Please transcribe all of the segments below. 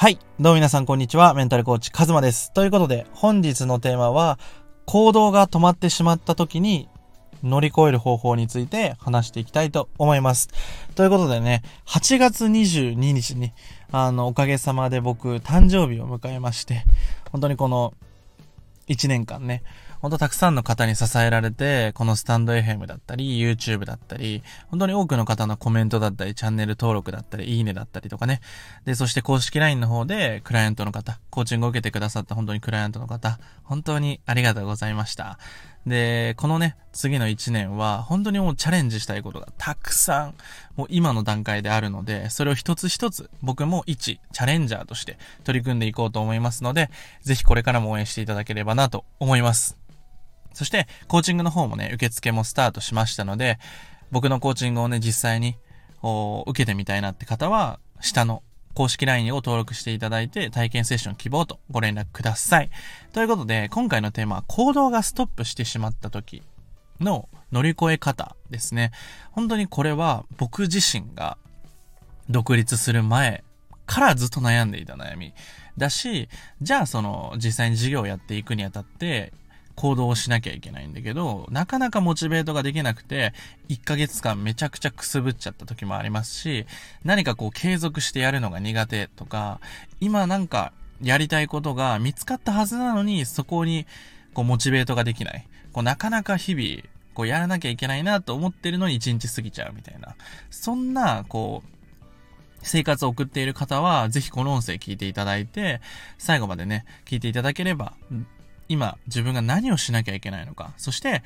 はい。どうも皆さんこんにちは。メンタルコーチカズマです。ということで、本日のテーマは、行動が止まってしまった時に乗り越える方法について話していきたいと思います。ということでね、8月22日に、あの、おかげさまで僕、誕生日を迎えまして、本当にこの1年間ね、ほんとたくさんの方に支えられて、このスタンド FM だったり、YouTube だったり、本当に多くの方のコメントだったり、チャンネル登録だったり、いいねだったりとかね。で、そして公式 LINE の方で、クライアントの方、コーチングを受けてくださった本当にクライアントの方、本当にありがとうございました。で、このね、次の1年は、本当にもうチャレンジしたいことがたくさん、もう今の段階であるので、それを一つ一つ、僕も一チャレンジャーとして取り組んでいこうと思いますので、ぜひこれからも応援していただければなと思います。そして、コーチングの方もね、受付もスタートしましたので、僕のコーチングをね、実際に、受けてみたいなって方は、下の公式 LINE を登録していただいて、体験セッション希望とご連絡ください。ということで、今回のテーマは、行動がストップしてしまった時の乗り越え方ですね。本当にこれは僕自身が独立する前からずっと悩んでいた悩みだし、じゃあその実際に事業をやっていくにあたって行動をしなきゃいけないんだけど、なかなかモチベートができなくて、1ヶ月間めちゃくちゃくすぶっちゃった時もありますし、何かこう継続してやるのが苦手とか、今なんかやりたいことが見つかったはずなのに、そこにこうモチベートができない。こうなかなか日々、こうやらなきゃいけないなと思ってるのに1日過ぎちゃうみたいな。そんな、こう、生活を送っている方は、ぜひこの音声聞いていただいて、最後までね、聞いていただければ、今自分が何をしなきゃいけないのか、そして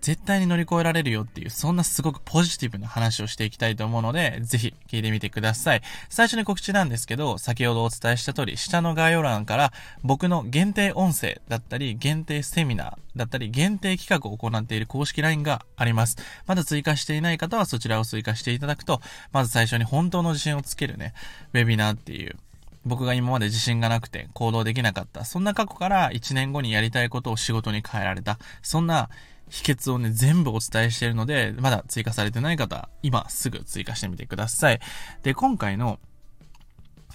絶対に乗り越えられるよっていう、そんなすごくポジティブな話をしていきたいと思うので、ぜひ聞いてみてください。最初に告知なんですけど、先ほどお伝えした通り、下の概要欄から僕の限定音声だったり、限定セミナーだったり、限定企画を行っている公式 LINE があります。まだ追加していない方はそちらを追加していただくと、まず最初に本当の自信をつけるね、ウェビナーっていう、僕が今まで自信がなくて行動できなかった。そんな過去から1年後にやりたいことを仕事に変えられた。そんな秘訣をね、全部お伝えしているので、まだ追加されてない方、今すぐ追加してみてください。で、今回の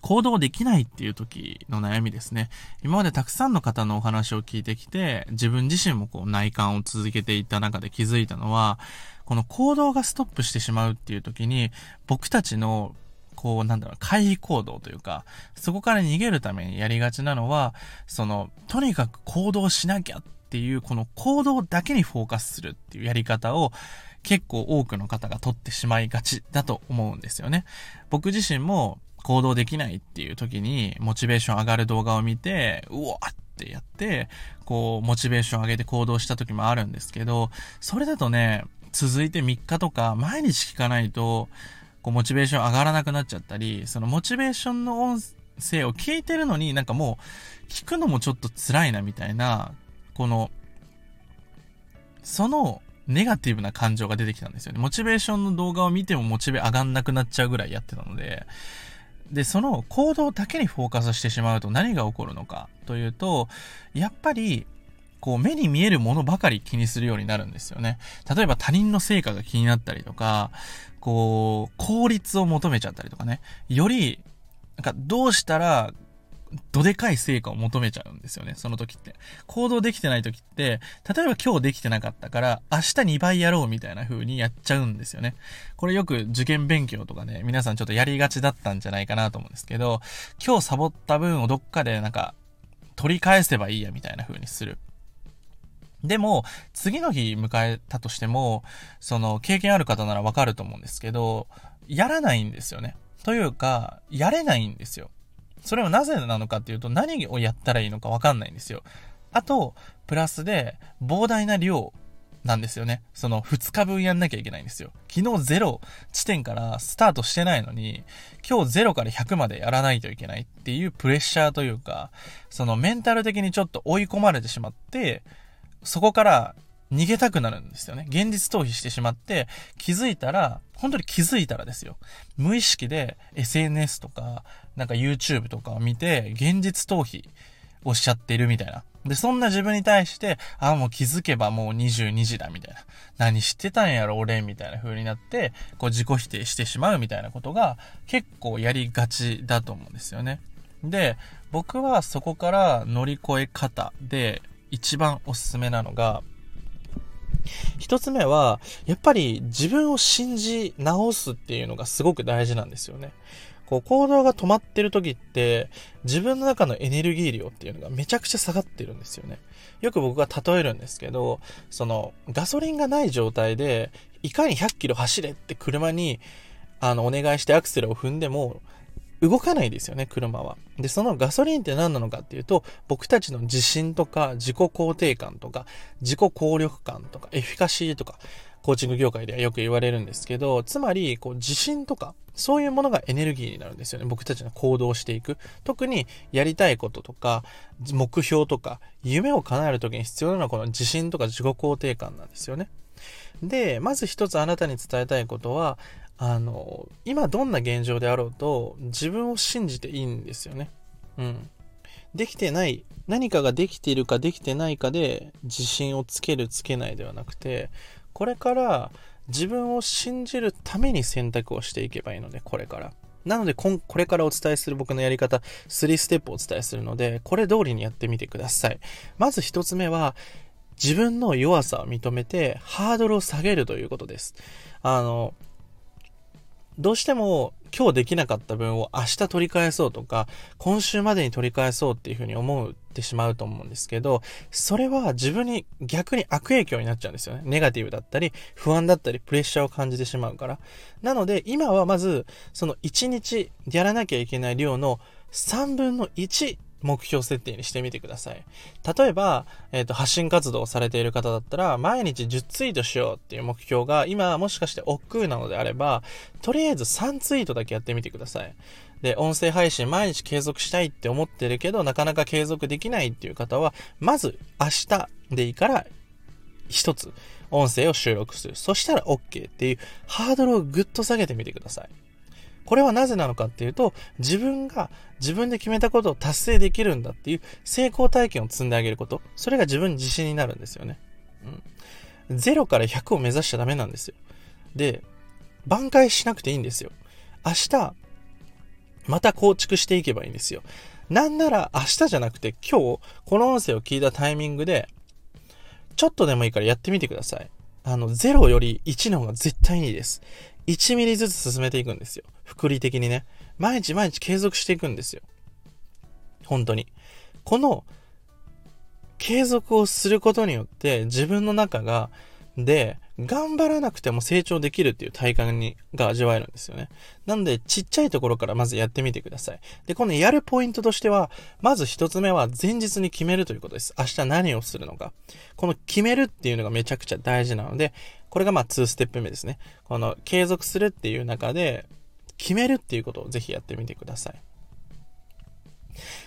行動できないっていう時の悩みですね。今までたくさんの方のお話を聞いてきて、自分自身もこう内観を続けていった中で気づいたのは、この行動がストップしてしまうっていう時に、僕たちのこう、なんだろう、回避行動というか、そこから逃げるためにやりがちなのは、その、とにかく行動しなきゃっていう、この行動だけにフォーカスするっていうやり方を、結構多くの方が取ってしまいがちだと思うんですよね。僕自身も行動できないっていう時に、モチベーション上がる動画を見て、うわってやって、こう、モチベーション上げて行動した時もあるんですけど、それだとね、続いて3日とか毎日聞かないと、こう、モチベーション上がらなくなっちゃったり、そのモチベーションの音声を聞いてるのになんかもう、聞くのもちょっと辛いなみたいな、この、その、ネガティブな感情が出てきたんですよね。モチベーションの動画を見てもモチベ上がんなくなっちゃうぐらいやってたので、で、その行動だけにフォーカスしてしまうと何が起こるのかというと、やっぱりこう目に見えるものばかり気にするようになるんですよね。例えば他人の成果が気になったりとか、こう、効率を求めちゃったりとかね。より、なんかどうしたら、どでかい成果を求めちゃうんですよね、その時って。行動できてない時って、例えば今日できてなかったから、明日2倍やろうみたいな風にやっちゃうんですよね。これよく受験勉強とかね、皆さんちょっとやりがちだったんじゃないかなと思うんですけど、今日サボった分をどっかでなんか、取り返せばいいやみたいな風にする。でも、次の日迎えたとしても、その、経験ある方ならわかると思うんですけど、やらないんですよね。というか、やれないんですよ。それはなぜなのかっていうと、何をやったらいいのかわかんないんですよ。あと、プラスで、膨大な量なんですよね。その2日分やんなきゃいけないんですよ。昨日0地点からスタートしてないのに、今日0から100までやらないといけないっていうプレッシャーというか、そのメンタル的にちょっと追い込まれてしまって、そこから逃げたくなるんですよね。現実逃避してしまって、気づいたら、本当に気づいたらですよ。無意識で SNS とか、なんか YouTube とかを見て、現実逃避をしちゃってるみたいな。で、そんな自分に対して、あ、もう気づけばもう22時だ、みたいな。何してたんやろ、俺、みたいな風になって、こう自己否定してしまうみたいなことが結構やりがちだと思うんですよね。で、僕はそこから乗り越え方で一番おすすめなのが、一つ目は、やっぱり自分を信じ直すっていうのがすごく大事なんですよね。こう行動が止まってる時って自分の中のエネルギー量っていうのがめちゃくちゃ下がってるんですよね。よく僕が例えるんですけど、そのガソリンがない状態でいかに100キロ走れって車にあのお願いしてアクセルを踏んでも動かないですよね、車は。で、そのガソリンって何なのかっていうと、僕たちの自信とか自己肯定感とか自己効力感とかエフィカシーとかコーチング業界ではよく言われるんですけど、つまり、こう、自信とか、そういうものがエネルギーになるんですよね。僕たちの行動していく。特に、やりたいこととか、目標とか、夢を叶えるときに必要なのはこの自信とか自己肯定感なんですよね。で、まず一つあなたに伝えたいことは、あの、今どんな現状であろうと、自分を信じていいんですよね。うん。できてない、何かができているかできてないかで自信をつけるつけないではなくて、これから自分を信じるために選択をしていけばいいので、これから。なのでこ、れからお伝えする僕のやり方、3ステップをお伝えするので、これ通りにやってみてください。まず一つ目は、自分の弱さを認めて、ハードルを下げるということです。あの、どうしても今日できなかった分を明日取り返そうとか、今週までに取り返そうっていうふうに思ってしまうと思うんですけど、それは自分に逆に悪影響になっちゃうんですよね。ネガティブだったり、不安だったり、プレッシャーを感じてしまうから。なので、今はまず、その1日やらなきゃいけない量の3分の1目標設定にしてみてください。例えば、えっ、ー、と、発信活動をされている方だったら、毎日10ツイートしようっていう目標が、今もしかして億劫なのであれば、とりあえず3ツイートだけやってみてください。で、音声配信毎日継続したいって思ってるけど、なかなか継続できないっていう方は、まず明日でいいから、一つ音声を収録する。そしたら OK っていうハードルをぐっと下げてみてください。これはなぜなのかっていうと、自分が自分で決めたことを達成できるんだっていう成功体験を積んであげること。それが自分に自信になるんですよね。うん。0から100を目指しちゃダメなんですよ。で、挽回しなくていいんですよ。明日、また構築していけばいいんですよ。なんなら明日じゃなくて今日、この音声を聞いたタイミングで、ちょっとでもいいからやってみてください。あの、0より1の方が絶対にいいです。1ミリずつ進めていくんですよ。福利的にね。毎日毎日継続していくんですよ。本当に。この、継続をすることによって自分の中が、で、頑張らなくても成長できるっていう体感に、が味わえるんですよね。なんで、ちっちゃいところからまずやってみてください。で、このやるポイントとしては、まず一つ目は前日に決めるということです。明日何をするのか。この決めるっていうのがめちゃくちゃ大事なので、これがまあ2ステップ目ですね。この継続するっていう中で、決めるっていうことをぜひやってみてください。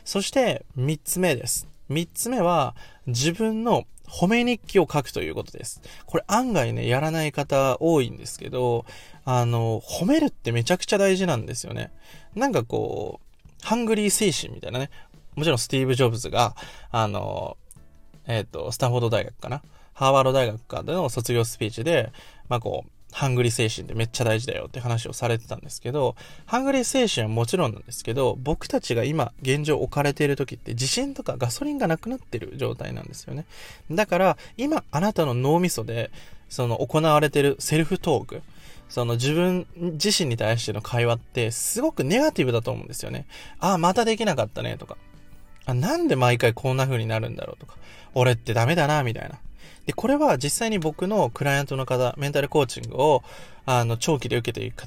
そして3つ目です。3つ目は自分の褒め日記を書くということです。これ案外ね、やらない方多いんですけど、あの、褒めるってめちゃくちゃ大事なんですよね。なんかこう、ハングリー精神みたいなね。もちろんスティーブ・ジョブズが、あの、えっ、ー、と、スタンフォード大学かな？ハーバード大学かでの卒業スピーチで、まあこう、ハングリー精神ってめっちゃ大事だよって話をされてたんですけど、ハングリー精神はもちろんなんですけど、僕たちが今現状置かれている時って自信とかガソリンがなくなってる状態なんですよね。だから今あなたの脳みそでその行われてるセルフトーク、その自分自身に対しての会話ってすごくネガティブだと思うんですよね。ああ、またできなかったねとか。あ、なんで毎回こんな風になるんだろうとか。俺ってダメだな、みたいな。で、これは実際に僕のクライアントの方、メンタルコーチングを、あの、長期で受けてく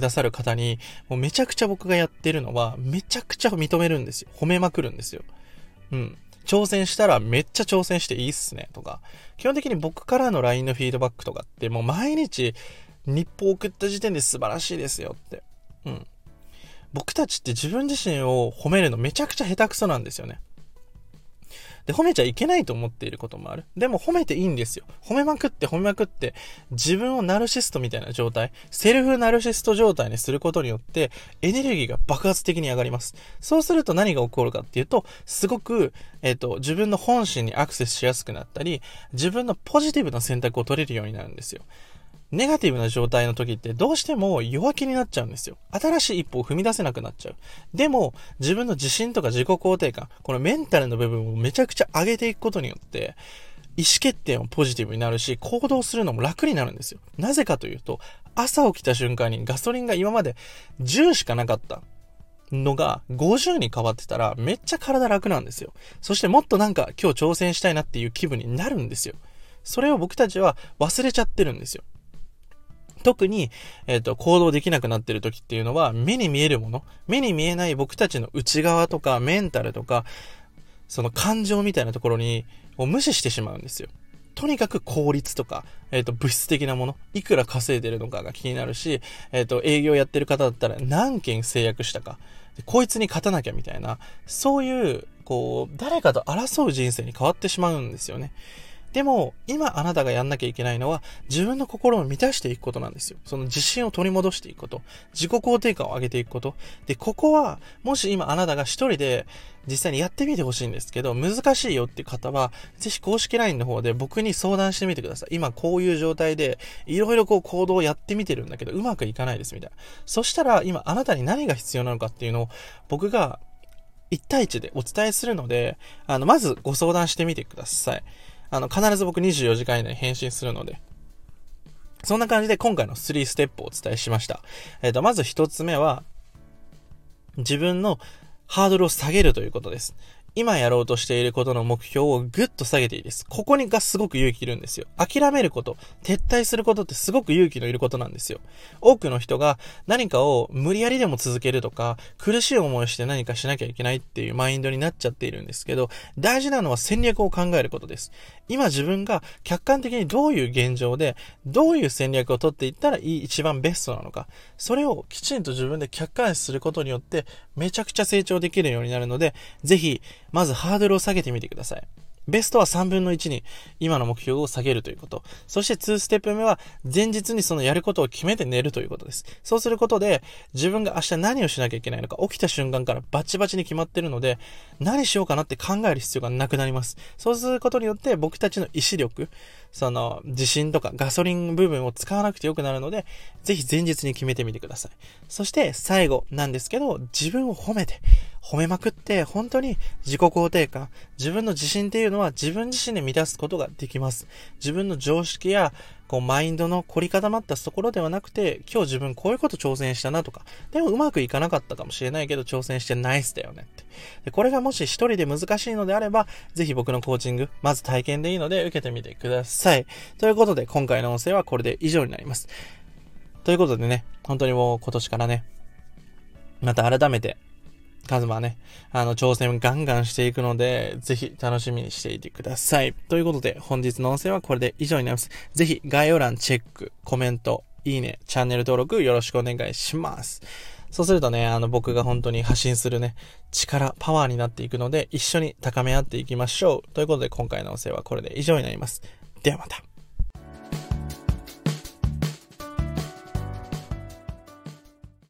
ださる方に、もうめちゃくちゃ僕がやってるのは、めちゃくちゃ認めるんですよ。褒めまくるんですよ。うん。挑戦したらめっちゃ挑戦していいっすね、とか。基本的に僕からの LINE のフィードバックとかって、もう毎日、日報送った時点で素晴らしいですよって。うん。僕たちって自分自身を褒めるのめちゃくちゃ下手くそなんですよね。で、褒めちゃいけないと思っていることもある。でも褒めていいんですよ。褒めまくって褒めまくって、自分をナルシストみたいな状態、セルフナルシスト状態にすることによって、エネルギーが爆発的に上がります。そうすると何が起こるかっていうと、すごく、えっ、ー、と、自分の本心にアクセスしやすくなったり、自分のポジティブな選択を取れるようになるんですよ。ネガティブな状態の時ってどうしても弱気になっちゃうんですよ。新しい一歩を踏み出せなくなっちゃう。でも、自分の自信とか自己肯定感、このメンタルの部分をめちゃくちゃ上げていくことによって、意思決定もポジティブになるし、行動するのも楽になるんですよ。なぜかというと、朝起きた瞬間にガソリンが今まで10しかなかったのが50に変わってたらめっちゃ体楽なんですよ。そしてもっとなんか今日挑戦したいなっていう気分になるんですよ。それを僕たちは忘れちゃってるんですよ。特に、えっ、ー、と、行動できなくなってる時っていうのは、目に見えるもの、目に見えない僕たちの内側とか、メンタルとか、その感情みたいなところに、を無視してしまうんですよ。とにかく効率とか、えっ、ー、と、物質的なもの、いくら稼いでるのかが気になるし、えっ、ー、と、営業やってる方だったら何件制約したか、こいつに勝たなきゃみたいな、そういう、こう、誰かと争う人生に変わってしまうんですよね。でも、今あなたがやんなきゃいけないのは、自分の心を満たしていくことなんですよ。その自信を取り戻していくこと。自己肯定感を上げていくこと。で、ここは、もし今あなたが一人で実際にやってみてほしいんですけど、難しいよって方は、ぜひ公式 LINE の方で僕に相談してみてください。今こういう状態で、いろいろこう行動をやってみてるんだけど、うまくいかないですみたいな。そしたら、今あなたに何が必要なのかっていうのを、僕が1対1でお伝えするので、あの、まずご相談してみてください。あの、必ず僕24時間以内に返信するので。そんな感じで今回の3ステップをお伝えしました。えっ、ー、と、まず1つ目は、自分のハードルを下げるということです。今やろうとしていることの目標をぐっと下げていいです。ここにがすごく勇気いるんですよ。諦めること、撤退することってすごく勇気のいることなんですよ。多くの人が何かを無理やりでも続けるとか、苦しい思いをして何かしなきゃいけないっていうマインドになっちゃっているんですけど、大事なのは戦略を考えることです。今自分が客観的にどういう現状で、どういう戦略を取っていったらいい、一番ベストなのか、それをきちんと自分で客観視することによって、めちゃくちゃ成長できるようになるので、ぜひ、まずハードルを下げてみてください。ベストは3分の1に今の目標を下げるということ。そして2ステップ目は前日にそのやることを決めて寝るということです。そうすることで自分が明日何をしなきゃいけないのか起きた瞬間からバチバチに決まってるので何しようかなって考える必要がなくなります。そうすることによって僕たちの意志力、その自信とかガソリン部分を使わなくてよくなるのでぜひ前日に決めてみてください。そして最後なんですけど自分を褒めて褒めまくって本当に自己肯定感、自分の自信っていうのは自分自身で満たすことができます。自分の常識やこうマインドの凝り固まったところではなくて、今日自分こういうこと挑戦したなとか、でもうまくいかなかったかもしれないけど挑戦してナイスだよねって。でこれがもし一人で難しいのであれば、ぜひ僕のコーチング、まず体験でいいので受けてみてください。ということで今回の音声はこれで以上になります。ということでね、本当にもう今年からね、また改めてカズマね、あの、挑戦ガンガンしていくので、ぜひ楽しみにしていてください。ということで、本日の音声はこれで以上になります。ぜひ概要欄チェック、コメント、いいね、チャンネル登録よろしくお願いします。そうするとね、あの、僕が本当に発信するね、力、パワーになっていくので、一緒に高め合っていきましょう。ということで、今回の音声はこれで以上になります。ではまた。